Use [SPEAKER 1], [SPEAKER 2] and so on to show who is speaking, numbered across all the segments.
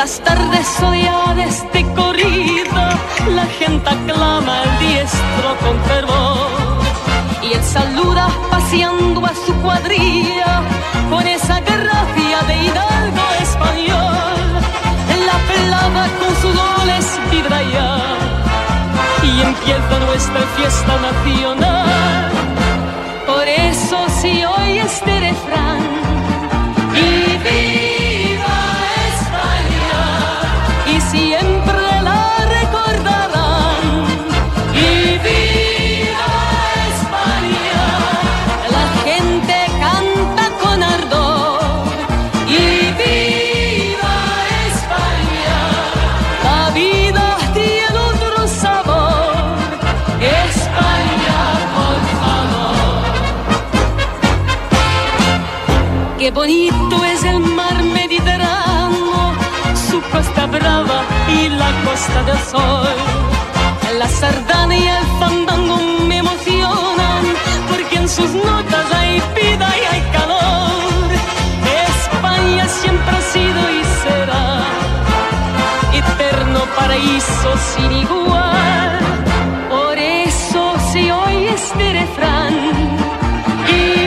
[SPEAKER 1] Las tardes soleadas de corrida, la gente aclama al diestro con fervor. Y él saluda paseando a su cuadrilla con esa gracia de hidalgo español. La pelada con sus goles vibra y empieza nuestra fiesta nacional. Por eso si hoy este refrán Bonito es el mar Mediterráneo, su costa brava y la costa del sol. La sardana y el fandango me emocionan, porque en sus notas hay vida y hay calor. España siempre ha sido y será eterno paraíso sin igual. Por eso se oye este refrán y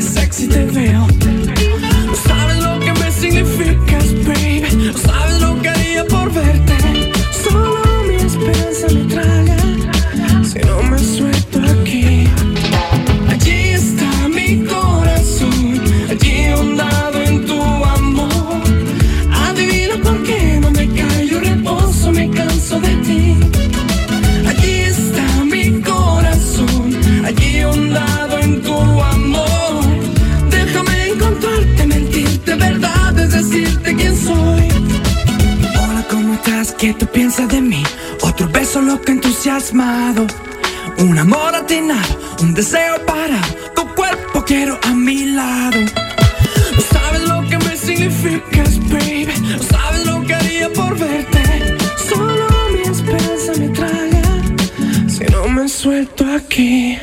[SPEAKER 2] sexy TV Stava smoking, mi
[SPEAKER 3] significa Un amor atinado, un deseo para tu cuerpo quiero a mi lado. No sabes lo que me significas, baby. No sabes lo que haría por verte. Solo mi esperanza me traga si no me suelto aquí.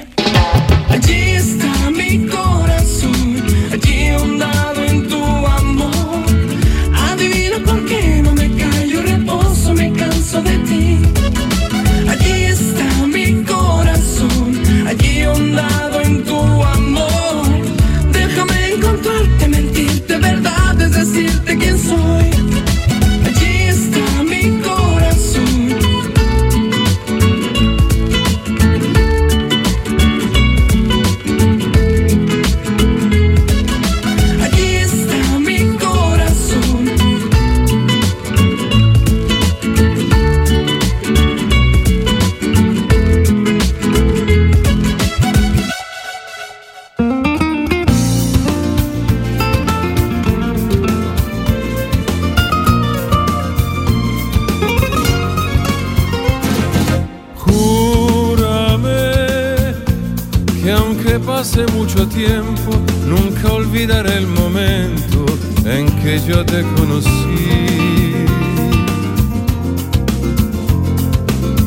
[SPEAKER 4] Aunque pase mucho tiempo, nunca olvidaré el momento en que yo te conocí.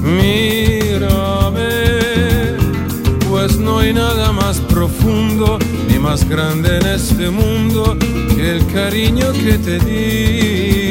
[SPEAKER 4] Mírame, pues no hay nada más profundo ni más grande en este mundo que el cariño que te di.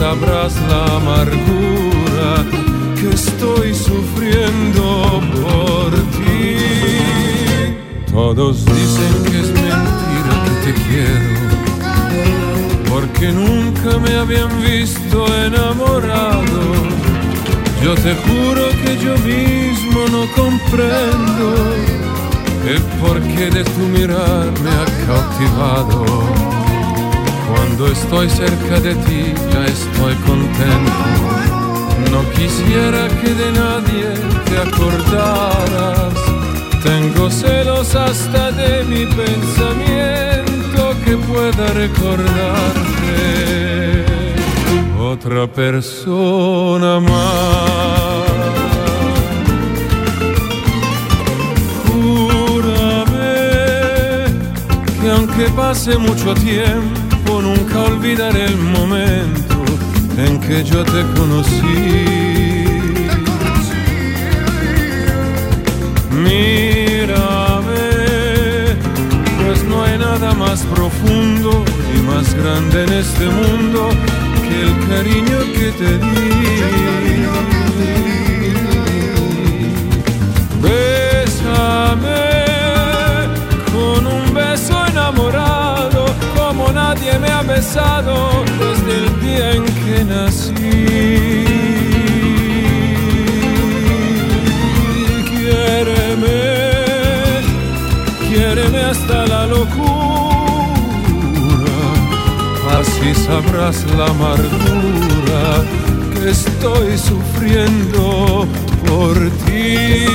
[SPEAKER 4] Sabrás la amargura que estoy sufriendo por ti. Todos dicen que es mentira que te quiero, porque nunca me habían visto enamorado. Yo te juro que yo mismo no comprendo el porqué de tu mirar me ha cautivado. Cuando estoy cerca de ti ya estoy contento. No quisiera que de nadie te acordaras. Tengo celos hasta de mi pensamiento que pueda recordarte otra persona más. Júrame que aunque pase mucho tiempo, nunca olvidaré el momento en que yo te conocí. Mírame, pues no hay nada más profundo y más grande en este mundo que el cariño que te di. Desde el día en que nací. Quiéreme, quiéreme hasta la locura, así sabrás la amargura que estoy sufriendo por ti.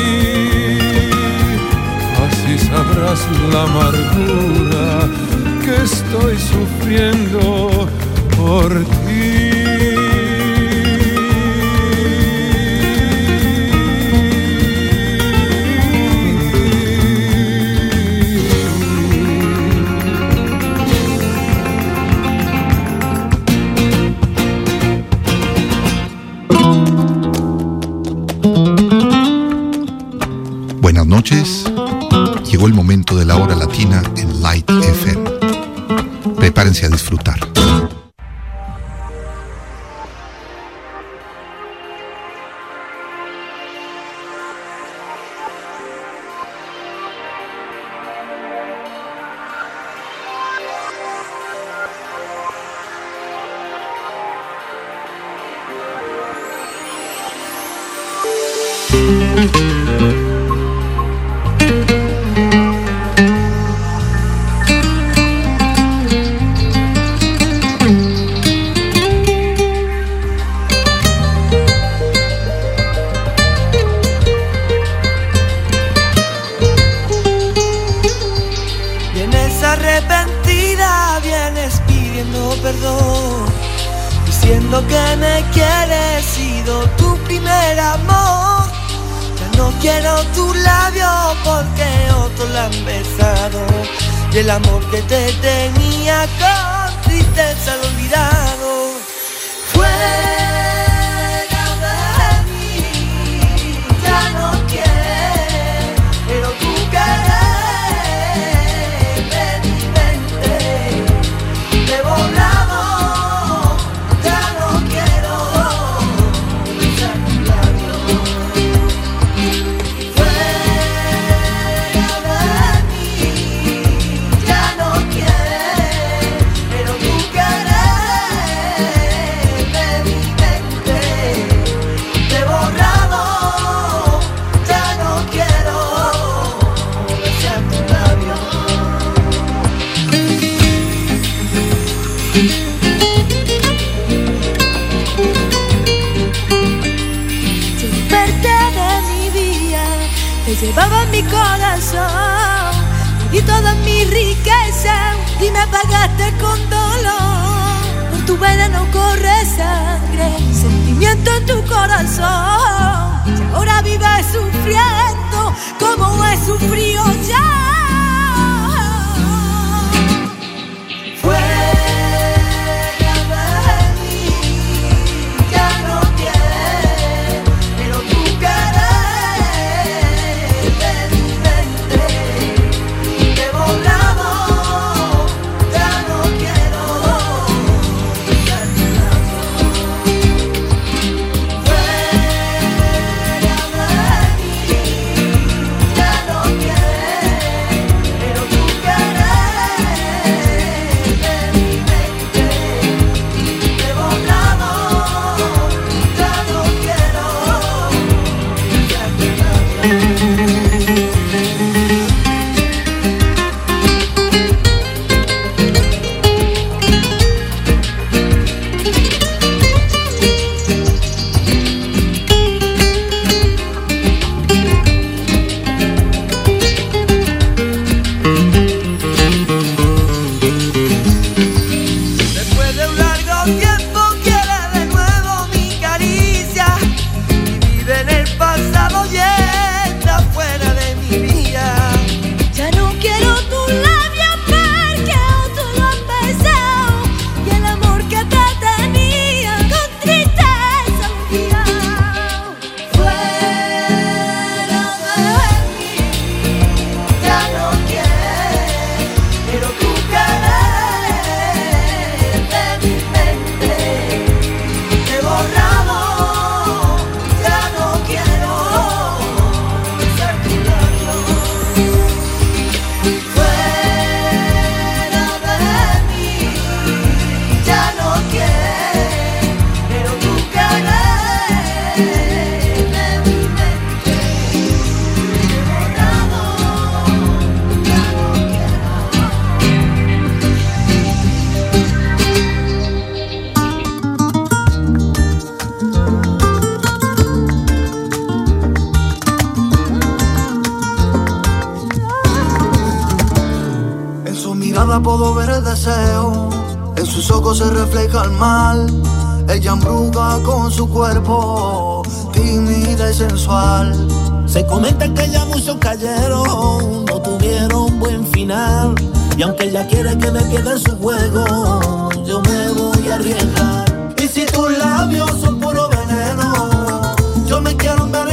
[SPEAKER 4] Así sabrás la amargura que estoy sufriendo por
[SPEAKER 5] Buenas noches. Llegó el momento de la hora latina. Prepárense a disfrutar.
[SPEAKER 6] Quiero tus labios porque otros la han besado. Y el amor que te tenía con tristeza
[SPEAKER 2] corazón.
[SPEAKER 7] Puedo ver el deseo, en sus ojos se refleja el mal. Ella embruja con su cuerpo, tímida y sensual.
[SPEAKER 8] Se comenta que ya muchos cayeron, no tuvieron buen final. Y aunque ella quiere que me pierda en su juego, yo me voy a arriesgar.
[SPEAKER 7] Y si tus labios son puro veneno, yo me quiero envenenar.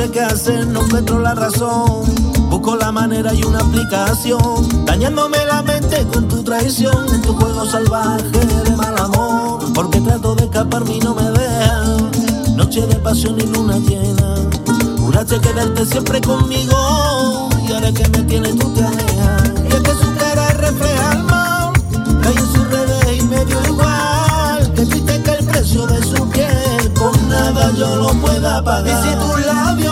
[SPEAKER 8] Sé qué hacer, no encuentro la razón. Busco la manera y una aplicación, dañándome la mente con tu traición, en tu juego salvaje de mal amor. Porque trato de escaparme y no me dejan. Noche de pasión y luna llena. Juraste quedarte siempre conmigo. Y ahora que me tienes tú te alejas. Y es que su cara refleja el mal. Caí en sus redes y me dio igual. Que triste que el precio de su piel con nada yo lo pueda pagar.
[SPEAKER 7] Y si tus labios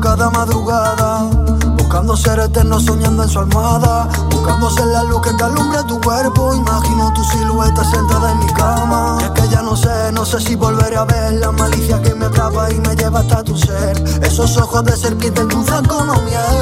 [SPEAKER 9] cada madrugada Buscando ser eterno, soñando en su almohada Buscando ser la luz que te alumbra tu cuerpo. Imagino tu silueta sentada en mi cama. Es que ya no sé, no sé si volveré a ver La malicia que me atrapa y me lleva hasta tu ser. Esos ojos de serpiente en tu
[SPEAKER 10] franco miel.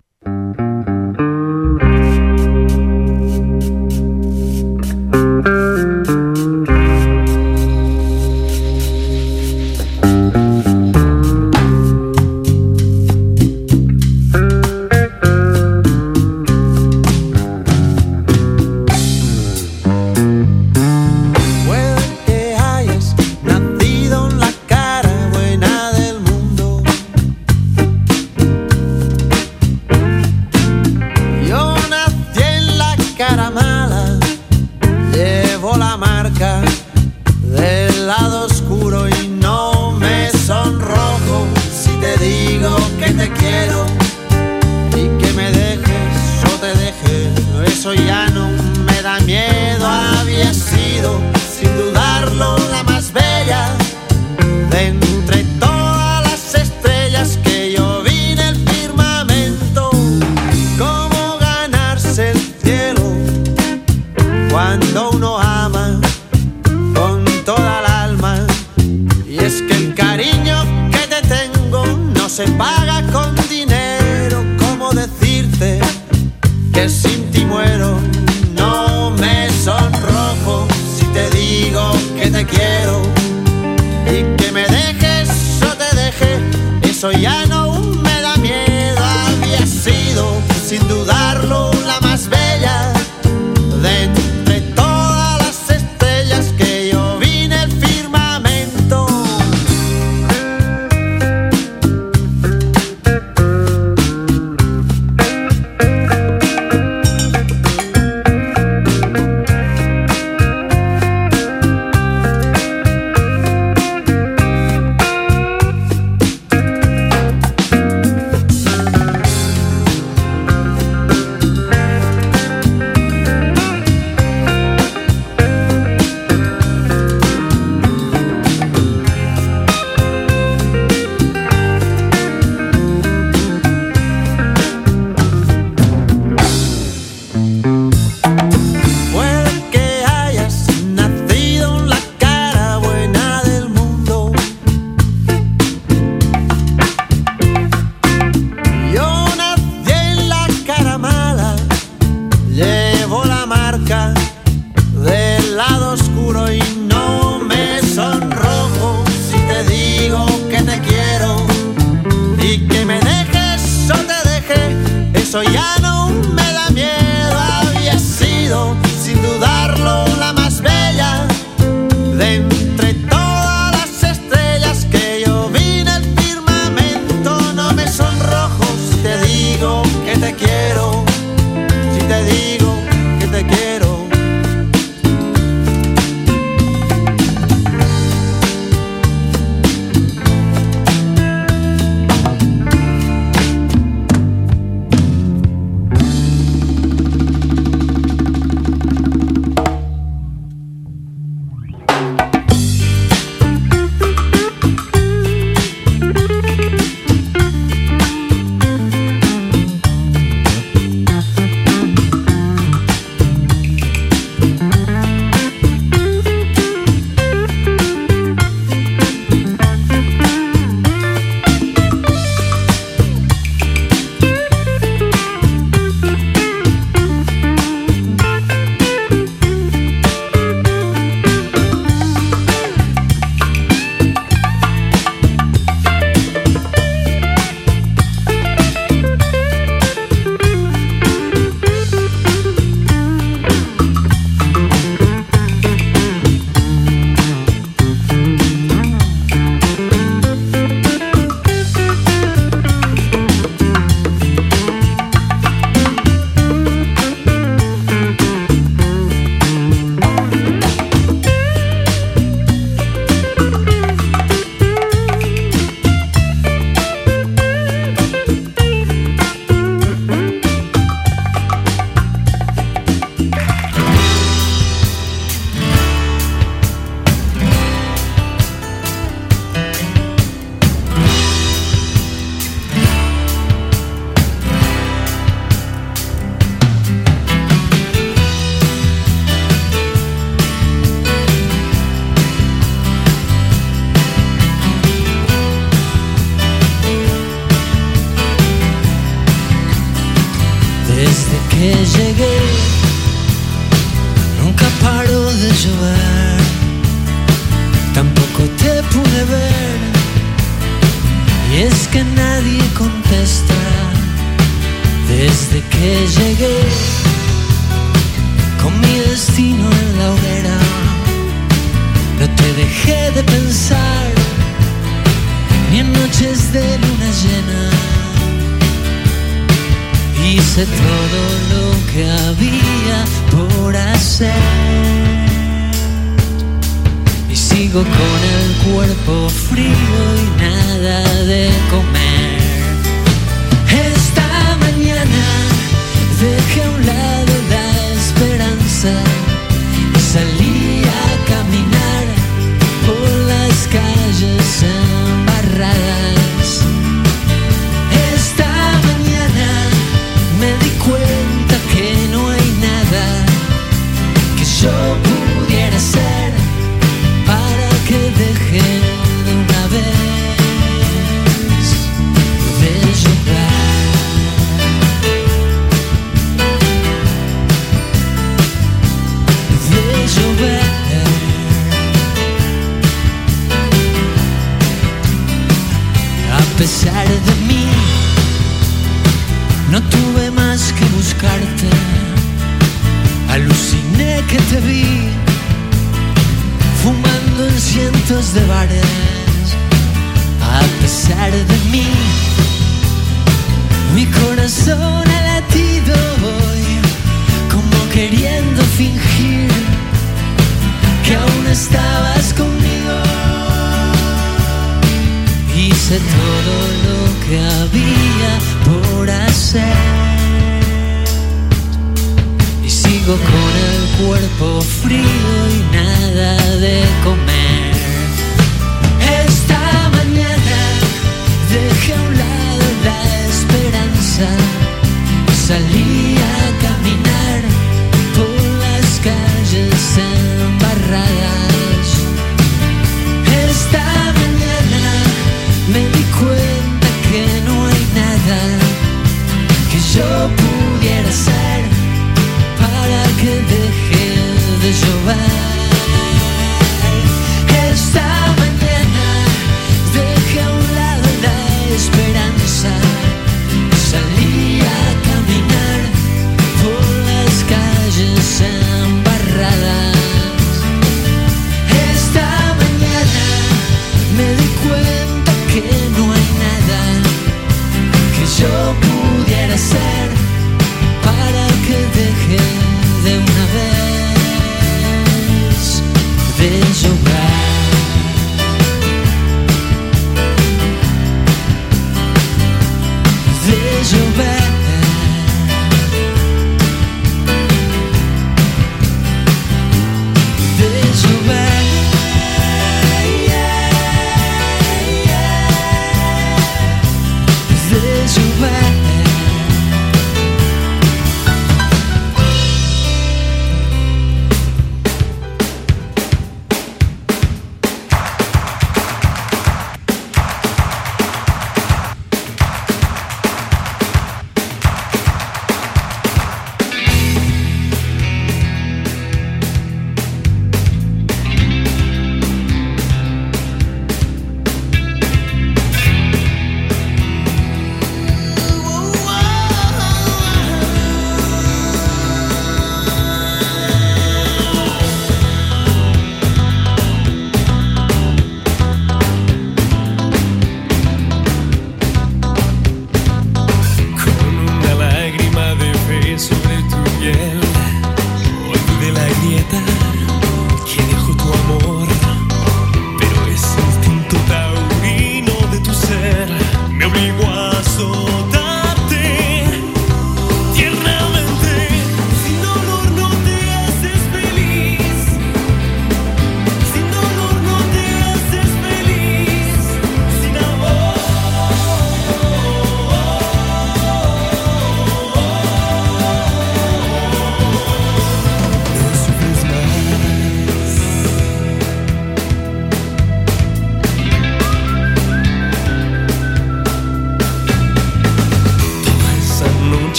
[SPEAKER 11] corazón ha latido hoy, como queriendo fingir que aún estabas conmigo. Hice todo lo que había por hacer y sigo con el cuerpo frío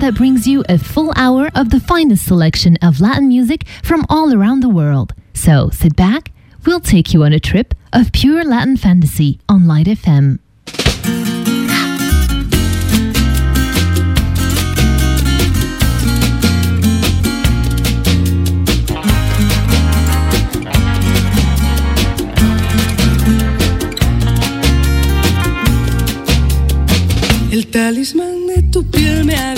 [SPEAKER 12] that brings you a full hour of the finest selection of Latin music from all around the world. So sit back, we'll take you on a trip of pure Latin fantasy on Light FM.
[SPEAKER 13] El talismán de tu piel me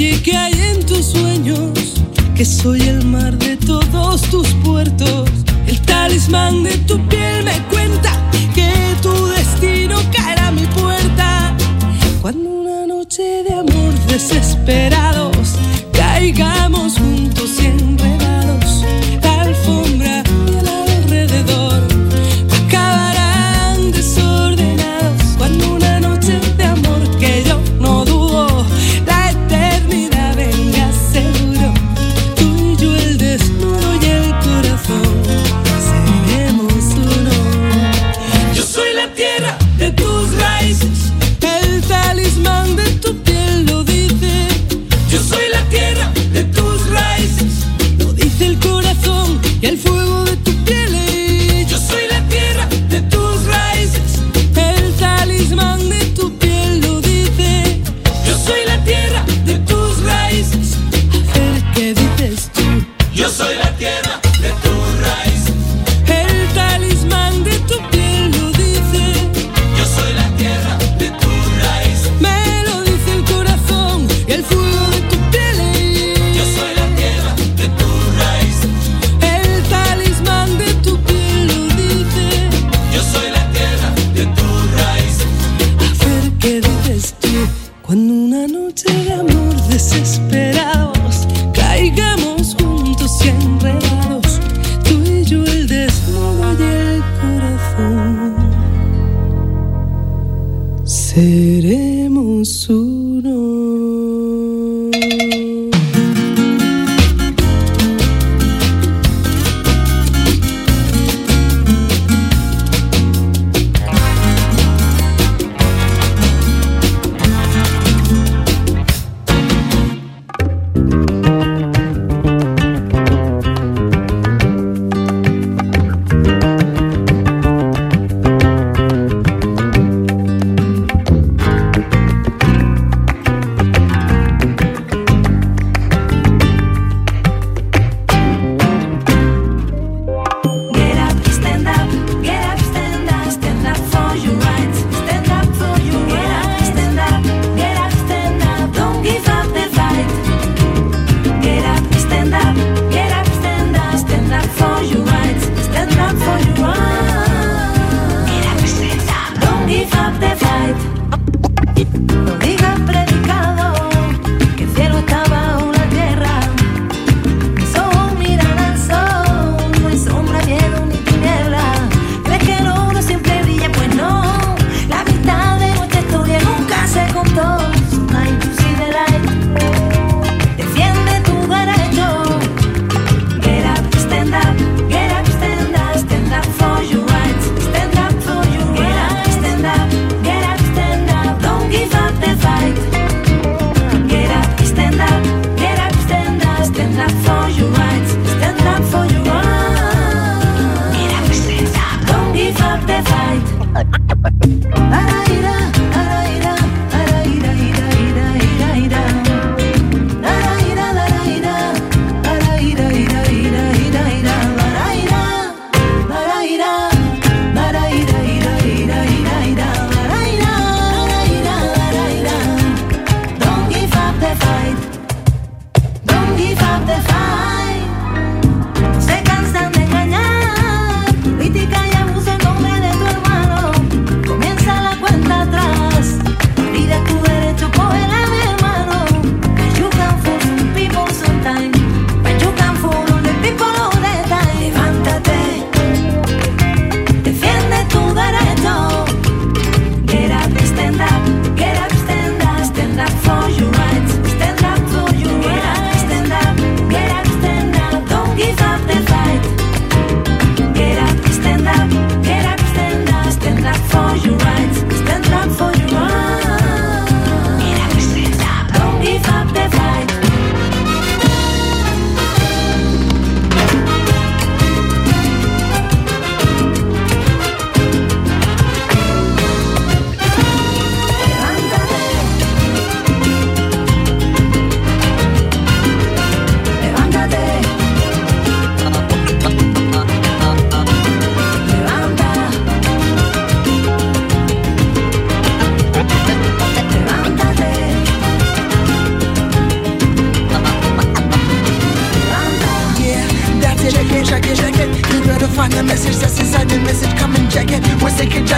[SPEAKER 13] calle que hay en tus sueños, que soy el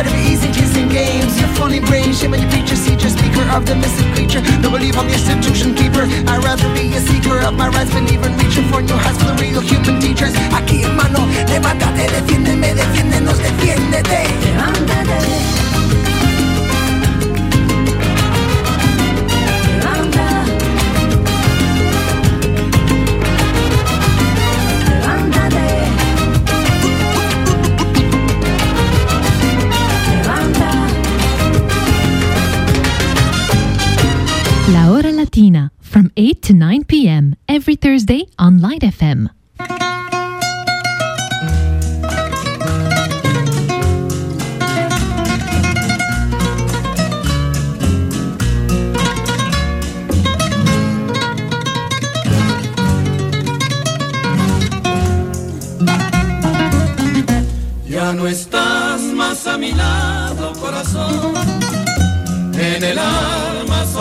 [SPEAKER 13] Tired of easy kissing games.
[SPEAKER 14] Your funny brain Shame on your preacher See just speaker of the missing creature. No belief on the institution keeper. I'd rather be a seeker of my rights Than even reaching for new heights For the real human teachers. Aquí hermano Levántate, defiéndeme, defiéndenos, defiéndete.
[SPEAKER 12] Levántate Hora from 8 to 9 p.m. every Thursday on Light FM.
[SPEAKER 15] Ya no estás más a mi lado, corazón. En el alma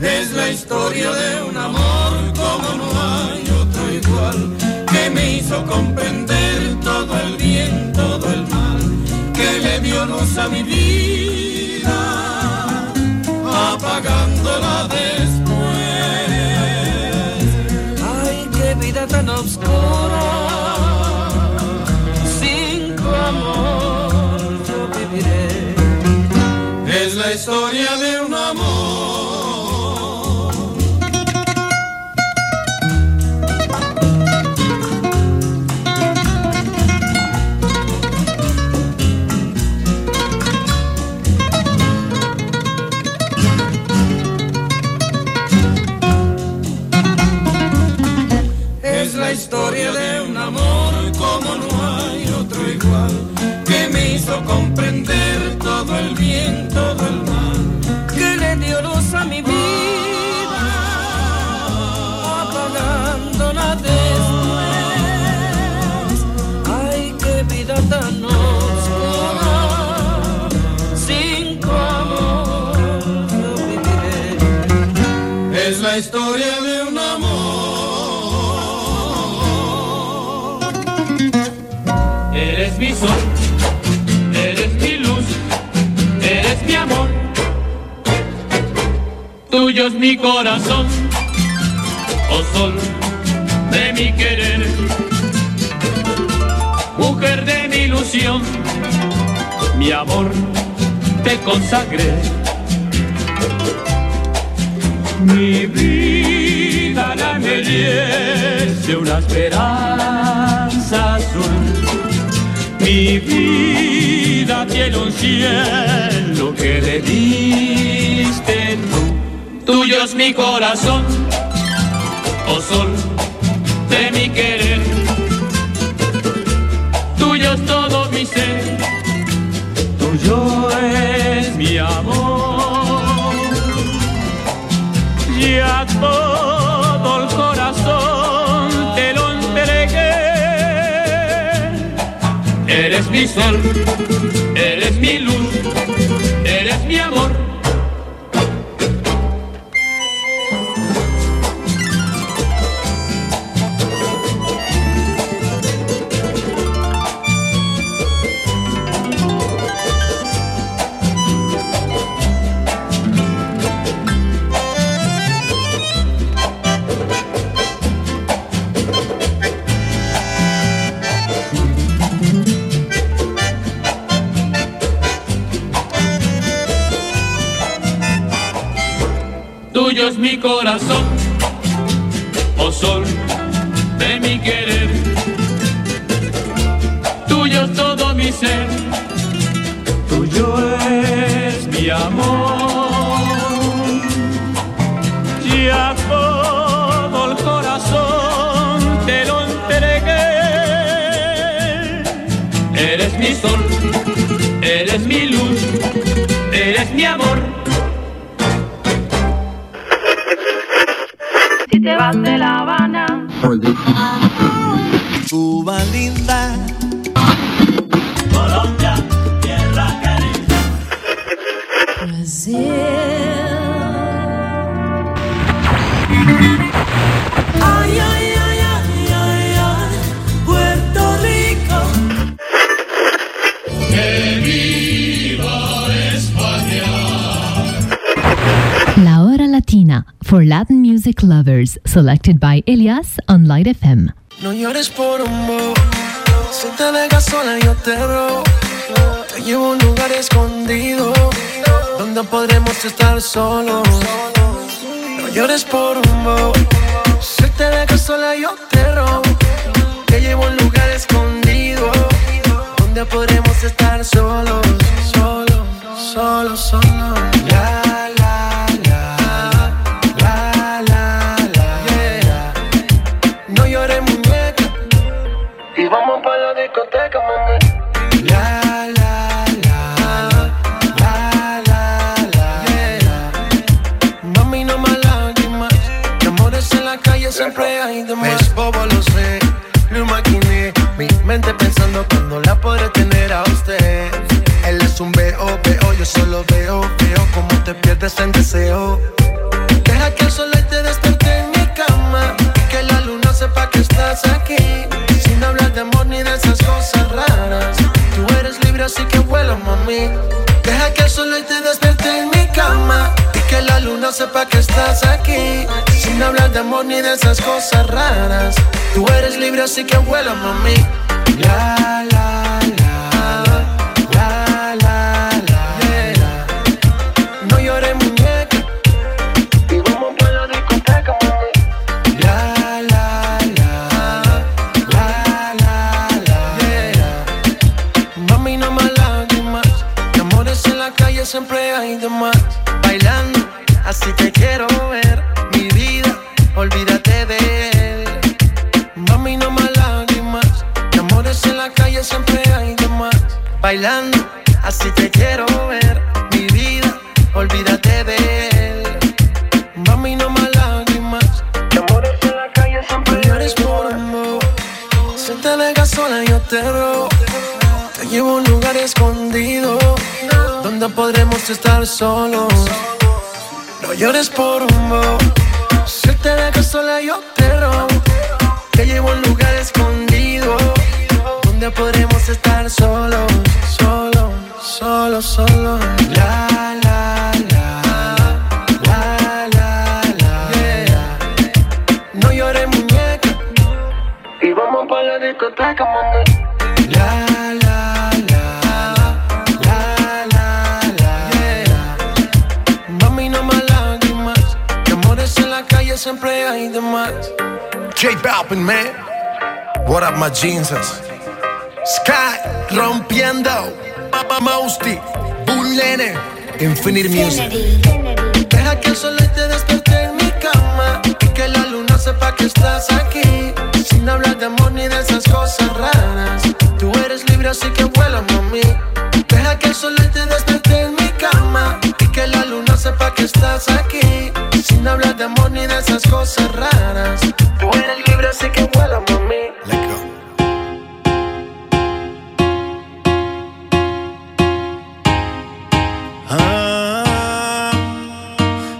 [SPEAKER 15] Es la historia de un amor como no hay otro igual, que me hizo comprender todo el bien, todo el mal, que le dio luz a mi vida, apagándola después.
[SPEAKER 16] Ay, qué vida tan oscura.
[SPEAKER 15] El bien, Es
[SPEAKER 1] mi corazón, oh sol de mi querer. Mujer de mi ilusión, mi amor te consagré. Mi vida la embellece una esperanza azul. Mi vida tiene un cielo que le diste. Tuyo es mi corazón, oh sol de mi querer. Tuyo es todo mi ser, tuyo es mi amor. Y a todo el corazón te lo entregué. Eres mi sol, eres mi luz, mi corazón, oh sol de mi querer. Tuyo es todo mi ser, tuyo es mi amor. Y a todo el corazón te lo entregué. Eres mi sol, eres mi luz, eres
[SPEAKER 17] mi amor.
[SPEAKER 7] for the Latin music lovers, selected by Elias on Light FM.
[SPEAKER 18] No llores por un. Si te dejas sola, yo te robo. Te llevo a un lugar escondido donde podremos estar solos. No llores por un. Si te dejas sola, yo te robo. Te llevo a un lugar escondido donde podremos estar solos, solos, solos, solos. Así que vuela, mami. Deja que el sol te despierte en mi cama y que la luna sepa que estás aquí. Sin hablar de amor ni de esas cosas raras. Tú eres libre así que vuela, mami. La, la, siempre hay de más. Bailando, así te quiero ver. Mi vida, olvídate de él. Mami, no más lágrimas. De amores en la calle siempre hay de más. Bailando, así te quiero ver. Mi vida, olvídate de él. Mami, no más lágrimas. De amores en la calle siempre llores por amor. Si te dejas sola, yo te robo. Te llevo a un lugar escondido donde podremos estar solos. No llores por un bo. Si te dejas sola, yo te robo. Te llevo a un lugar escondido donde podremos estar solos, solos, solos, solos. La, la, la, la, la, la, yeah. No llores, muñeca. Y vamos para la discoteca, mami. Siempre hay de más.
[SPEAKER 19] J Balvin, man. What up, my jeanses? Sky rompiendo. Papa Mousty. Bull. Infinite Music.
[SPEAKER 18] Deja que el sol te despierte en mi cama y que la luna sepa que estás aquí. Sin hablar de amor ni de esas cosas raras. Tú eres libre así que vuela, mami. Deja que el sol te despierte en mi cama y que la luna sepa que estás aquí. Sin hablar de amor ni de esas cosas raras. Tú eres libre así que vuela, mami.
[SPEAKER 4] Ah,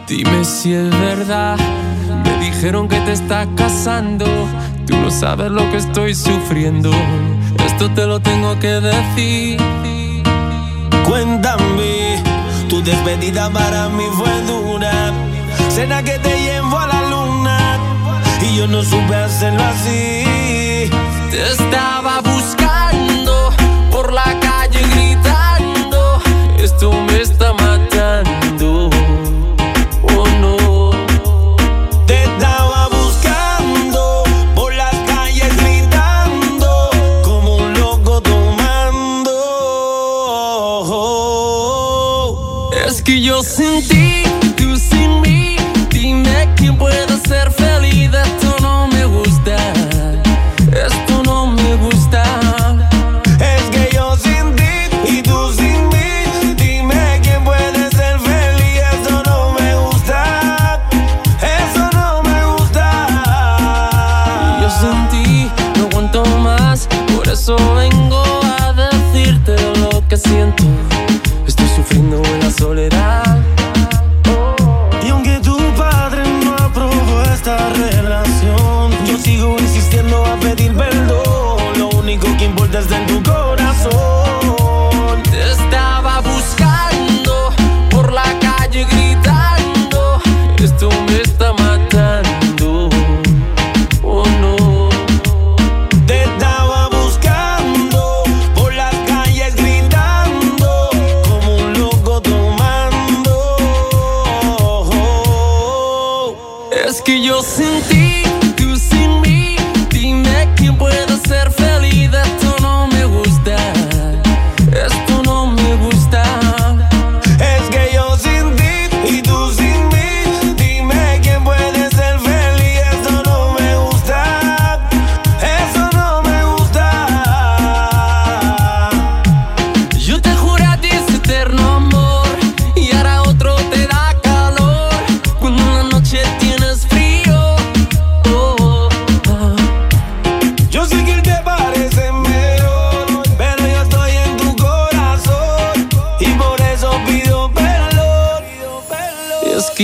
[SPEAKER 4] dime si es verdad. Me dijeron que te estás casando. Tú no sabes lo que estoy sufriendo. Esto te lo tengo que decir.
[SPEAKER 8] Cuéntame, tu despedida para mí fue dura. Cena que te llevo a la luna y yo no supe hacerlo así.
[SPEAKER 4] Estaba buscando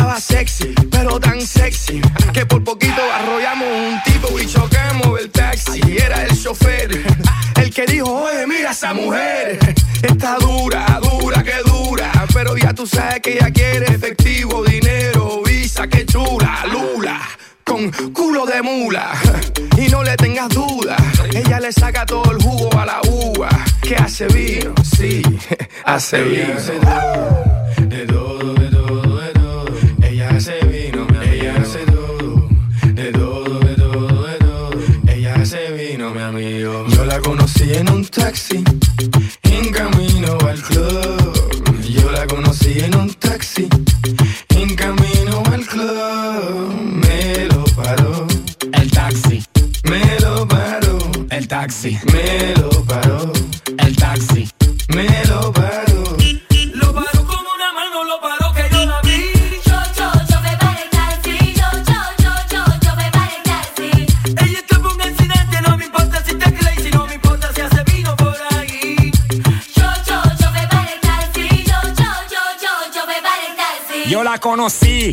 [SPEAKER 20] Estaba sexy, pero tan sexy que por poquito arrollamos un tipo y chocamos el taxi. Era el chofer, el que dijo: Oye, mira esa mujer. Está dura, dura, que dura. Pero ya tú sabes que ella quiere efectivo, dinero, visa, que chula, lula. Con culo de mula y no le tengas duda, ella le saca todo el jugo a la uva. Que hace vino, sí, hace vino. Hace vino, ella hace todo. De todo, de todo, de todo. Ella hace vino, mi amigo. Yo la conocí en un taxi, en camino al club. Yo la conocí en un taxi, en camino al club. Me lo paró. El taxi. Me lo paró. El taxi. Me lo
[SPEAKER 21] conocí,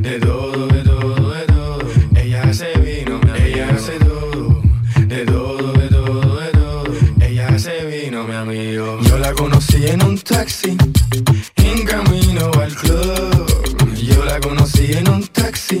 [SPEAKER 20] De todo, de todo, de todo. Ella hace vino, ella hace todo, de todo, de todo, de todo. Ella hace vino, mi amigo. Yo la conocí en un taxi, en camino al club. Yo la conocí en un taxi,